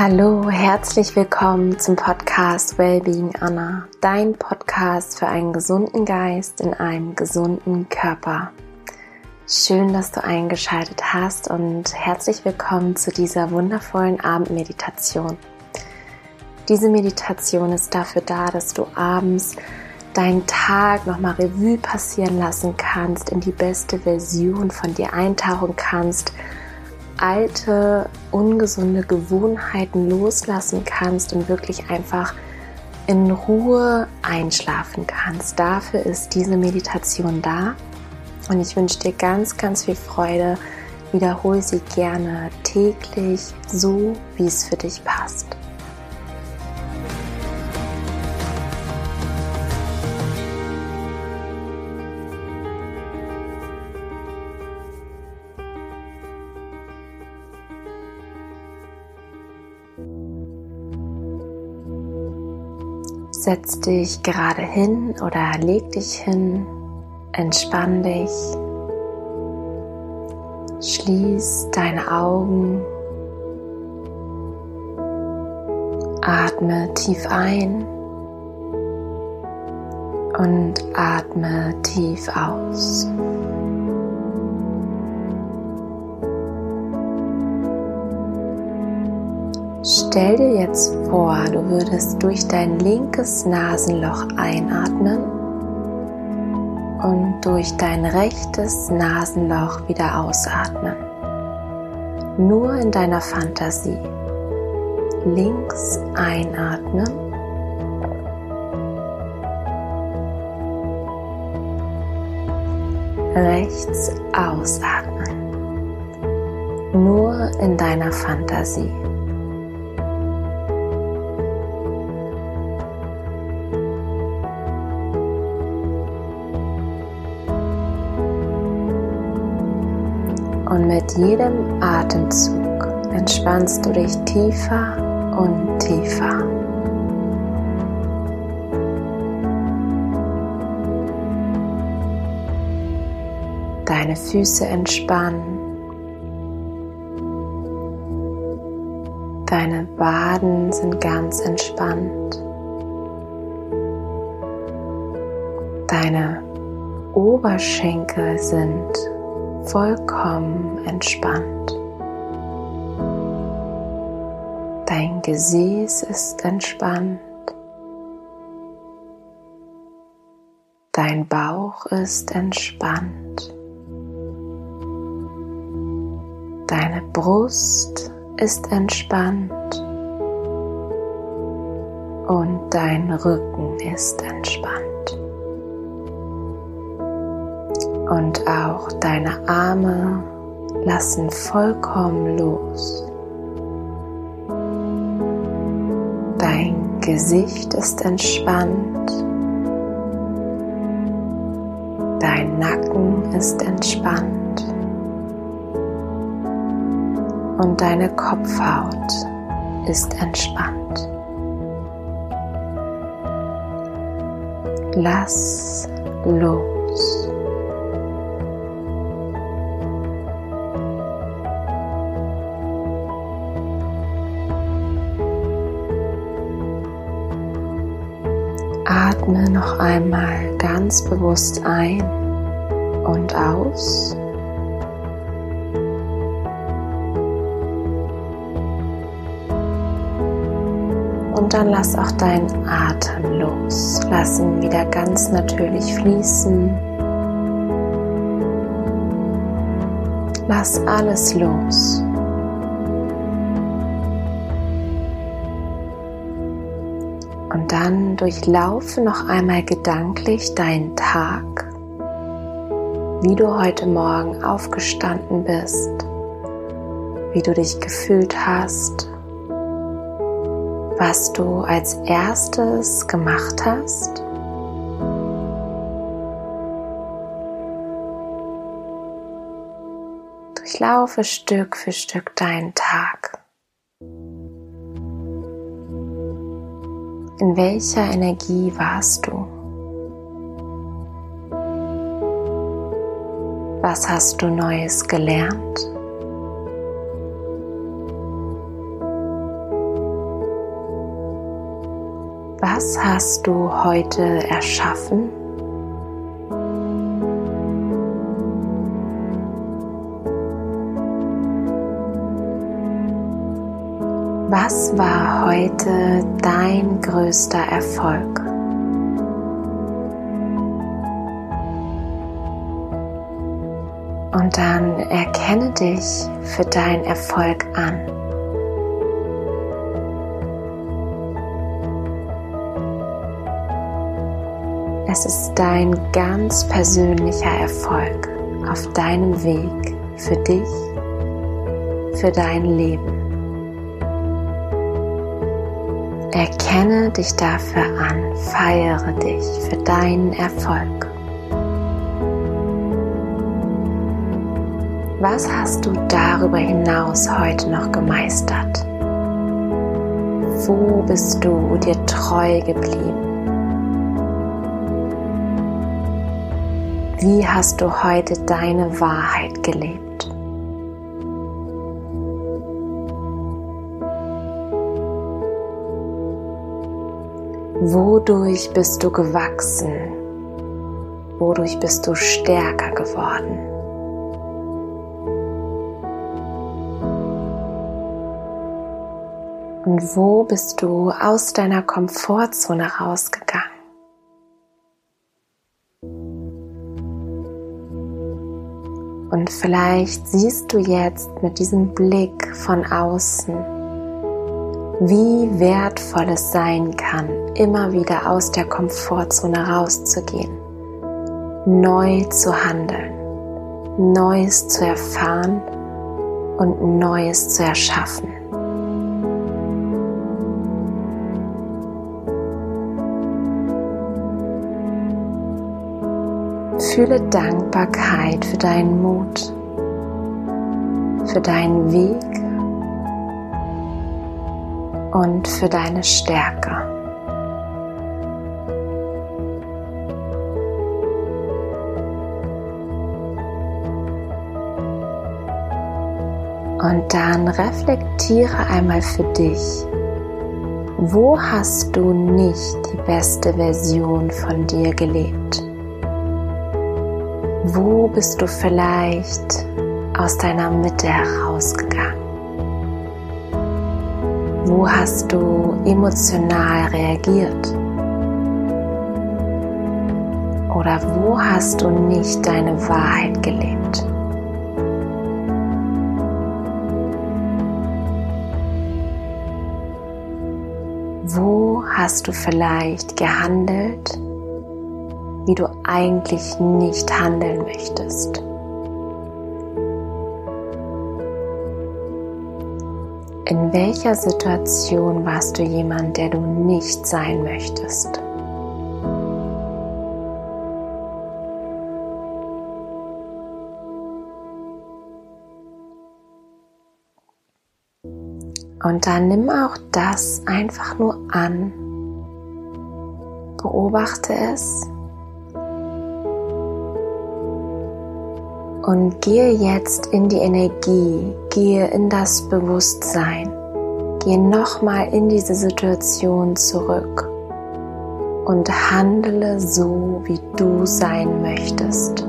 Hallo, herzlich willkommen zum Podcast Wellbeing Anna, dein Podcast für einen gesunden Geist in einem gesunden Körper. Schön, dass du eingeschaltet hast und herzlich willkommen zu dieser wundervollen Abendmeditation. Diese Meditation ist dafür da, dass du abends deinen Tag nochmal Revue passieren lassen kannst, in die beste Version von dir eintauchen kannst, alte, ungesunde Gewohnheiten loslassen kannst und wirklich einfach in Ruhe einschlafen kannst. Dafür ist diese Meditation da. Und ich wünsche dir ganz, ganz viel Freude. Wiederhole sie gerne täglich, so wie es für dich passt. Setz dich gerade hin oder leg dich hin, entspann dich, schließ deine Augen, atme tief ein und atme tief aus. Stell dir jetzt vor, du würdest durch dein linkes Nasenloch einatmen und durch dein rechtes Nasenloch wieder ausatmen. Nur in deiner Fantasie. Links einatmen. Rechts ausatmen. Nur in deiner Fantasie. Mit jedem Atemzug entspannst du dich tiefer und tiefer. Deine Füße entspannen. Deine Waden sind ganz entspannt. Deine Oberschenkel sind vollkommen entspannt. Dein Gesäß ist entspannt. Dein Bauch ist entspannt. Deine Brust ist entspannt. Und dein Rücken ist entspannt. Und auch deine Arme lassen vollkommen los. Dein Gesicht ist entspannt. Dein Nacken ist entspannt. Und deine Kopfhaut ist entspannt. Lass los. Atme noch einmal ganz bewusst ein und aus. Und dann lass auch deinen Atem los. Lass ihn wieder ganz natürlich fließen. Lass alles los. Dann durchlaufe noch einmal gedanklich deinen Tag, wie du heute Morgen aufgestanden bist, wie du dich gefühlt hast, was du als erstes gemacht hast. Durchlaufe Stück für Stück deinen Tag. In welcher Energie warst du? Was hast du Neues gelernt? Was hast du heute erschaffen? Was war heute dein größter Erfolg? Und dann erkenne dich für deinen Erfolg an. Es ist dein ganz persönlicher Erfolg auf deinem Weg für dich, für dein Leben. Erkenne dich dafür an, feiere dich für deinen Erfolg. Was hast du darüber hinaus heute noch gemeistert? Wo bist du dir treu geblieben? Wie hast du heute deine Wahrheit gelebt? Wodurch bist du gewachsen? Wodurch bist du stärker geworden? Und wo bist du aus deiner Komfortzone rausgegangen? Und vielleicht siehst du jetzt mit diesem Blick von außen, wie wertvoll es sein kann, immer wieder aus der Komfortzone rauszugehen, neu zu handeln, Neues zu erfahren und Neues zu erschaffen. Fühle Dankbarkeit für deinen Mut, für deinen Weg und für deine Stärke. Und dann reflektiere einmal für dich, wo hast du nicht die beste Version von dir gelebt? Wo bist du vielleicht aus deiner Mitte herausgegangen? Wo hast du emotional reagiert? Oder wo hast du nicht deine Wahrheit gelebt? Wo hast du vielleicht gehandelt, wie du eigentlich nicht handeln möchtest? In welcher Situation warst du jemand, der du nicht sein möchtest? Und dann nimm auch das einfach nur an. Beobachte es Und gehe jetzt in die Energie, gehe in das Bewusstsein, gehe nochmal in diese Situation zurück und handle so, wie du sein möchtest.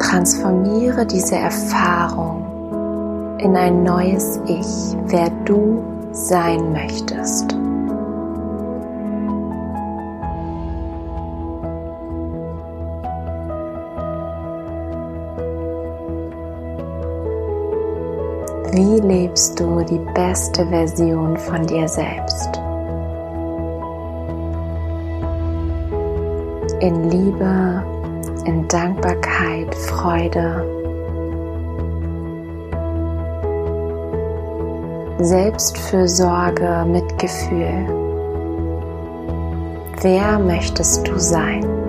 Transformiere diese Erfahrung in ein neues Ich, wer du sein möchtest. Wie lebst du die beste Version von dir selbst? In Liebe, in Dankbarkeit, Freude, Selbstfürsorge, Mitgefühl. Wer möchtest du sein?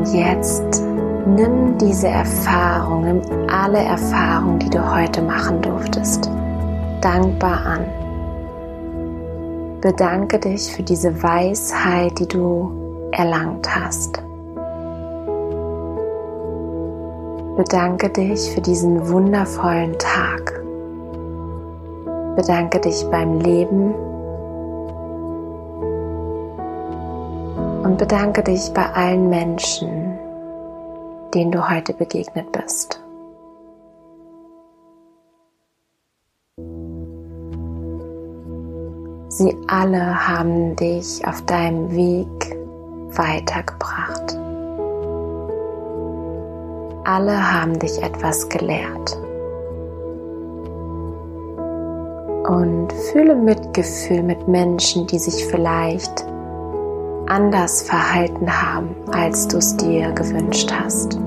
Und jetzt nimm diese Erfahrung, nimm alle Erfahrungen, die du heute machen durftest, dankbar an. Bedanke dich für diese Weisheit, die du erlangt hast. Bedanke dich für diesen wundervollen Tag. Bedanke dich beim Leben bedanke dich bei allen Menschen, denen du heute begegnet bist. Sie alle haben dich auf deinem Weg weitergebracht. Alle haben dich etwas gelehrt. Und fühle Mitgefühl mit Menschen, die sich vielleicht anders verhalten haben, als du es dir gewünscht hast.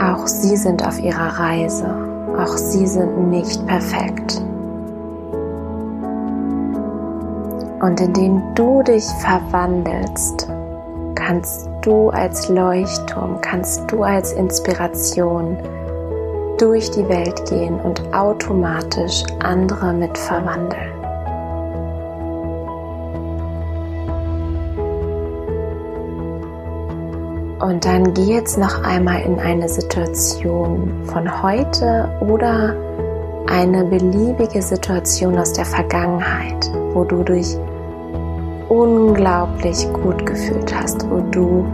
Auch sie sind auf ihrer Reise, auch sie sind nicht perfekt. Und indem du dich verwandelst, kannst du als Leuchtturm, kannst du als Inspiration durch die Welt gehen und automatisch andere mit verwandeln. Und dann geh jetzt noch einmal in eine Situation von heute oder eine beliebige Situation aus der Vergangenheit, wo du dich unglaublich gut gefühlt hast, wo du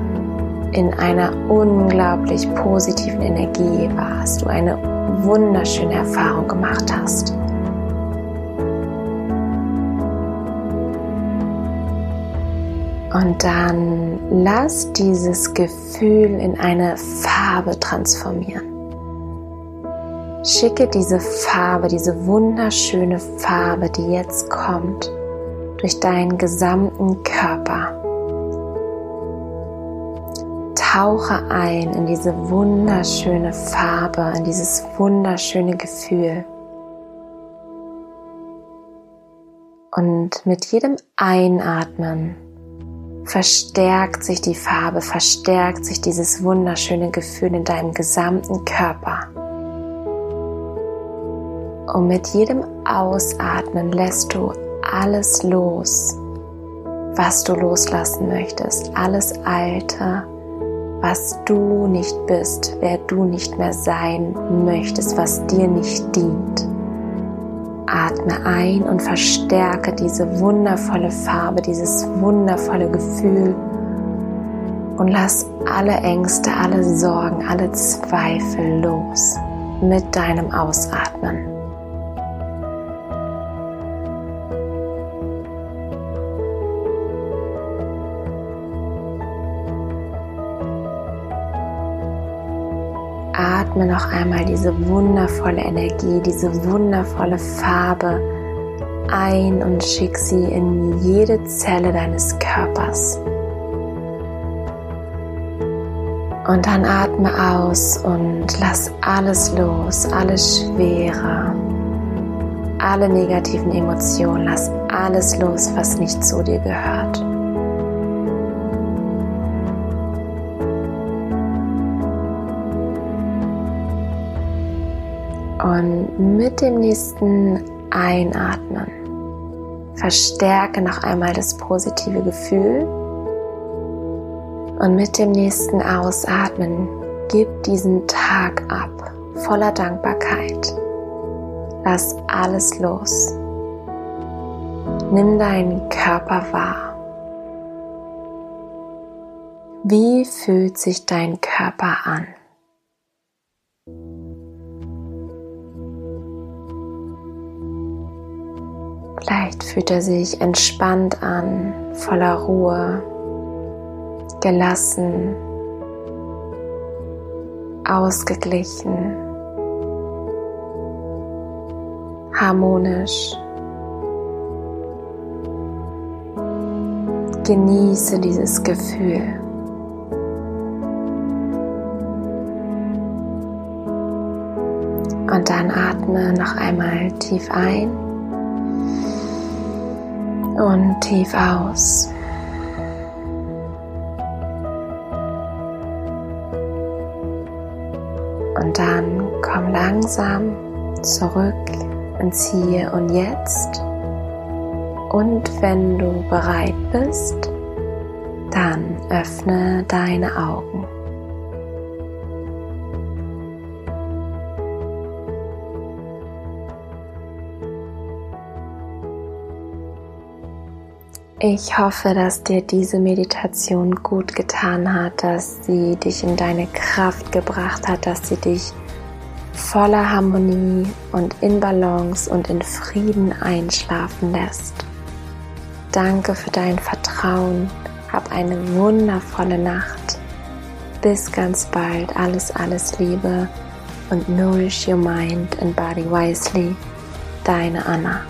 in einer unglaublich positiven Energie warst, du eine wunderschöne Erfahrung gemacht hast. Und dann lass dieses Gefühl in eine Farbe transformieren. Schicke diese Farbe, diese wunderschöne Farbe, die jetzt kommt, durch deinen gesamten Körper. Tauche ein in diese wunderschöne Farbe, in dieses wunderschöne Gefühl. Und mit jedem Einatmen verstärkt sich die Farbe, verstärkt sich dieses wunderschöne Gefühl in deinem gesamten Körper. Und mit jedem Ausatmen lässt du alles los, was du loslassen möchtest, alles Alte, was du nicht bist, wer du nicht mehr sein möchtest, was dir nicht dient. Atme ein und verstärke diese wundervolle Farbe, dieses wundervolle Gefühl und lass alle Ängste, alle Sorgen, alle Zweifel los mit deinem Ausatmen. Atme noch einmal diese wundervolle Energie, diese wundervolle Farbe ein und schick sie in jede Zelle deines Körpers. Und dann atme aus und lass alles los, alle Schwere, alle negativen Emotionen, lass alles los, was nicht zu dir gehört. Und mit dem nächsten Einatmen verstärke noch einmal das positive Gefühl. Und mit dem nächsten Ausatmen gib diesen Tag ab voller Dankbarkeit. Lass alles los. Nimm deinen Körper wahr. Wie fühlt sich dein Körper an? Vielleicht fühlt er sich entspannt an, voller Ruhe, gelassen, ausgeglichen, harmonisch. Genieße dieses Gefühl. Und dann atme noch einmal tief ein und tief aus. Und dann komm langsam zurück ins Hier und Jetzt. Und wenn du bereit bist, dann öffne deine Augen. Ich hoffe, dass dir diese Meditation gut getan hat, dass sie dich in deine Kraft gebracht hat, dass sie dich voller Harmonie und in Balance und in Frieden einschlafen lässt. Danke für dein Vertrauen. Hab eine wundervolle Nacht. Bis ganz bald. Alles, alles Liebe und nourish your mind and body wisely. Deine Anna.